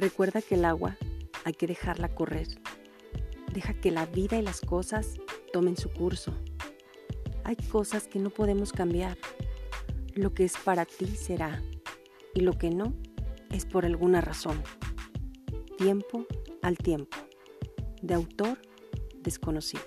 Recuerda que el agua hay que dejarla correr. Deja que la vida y las cosas tomen su curso. Hay cosas que no podemos cambiar. Lo que es para ti será y lo que no es por alguna razón. Tiempo al tiempo. De autor desconocido.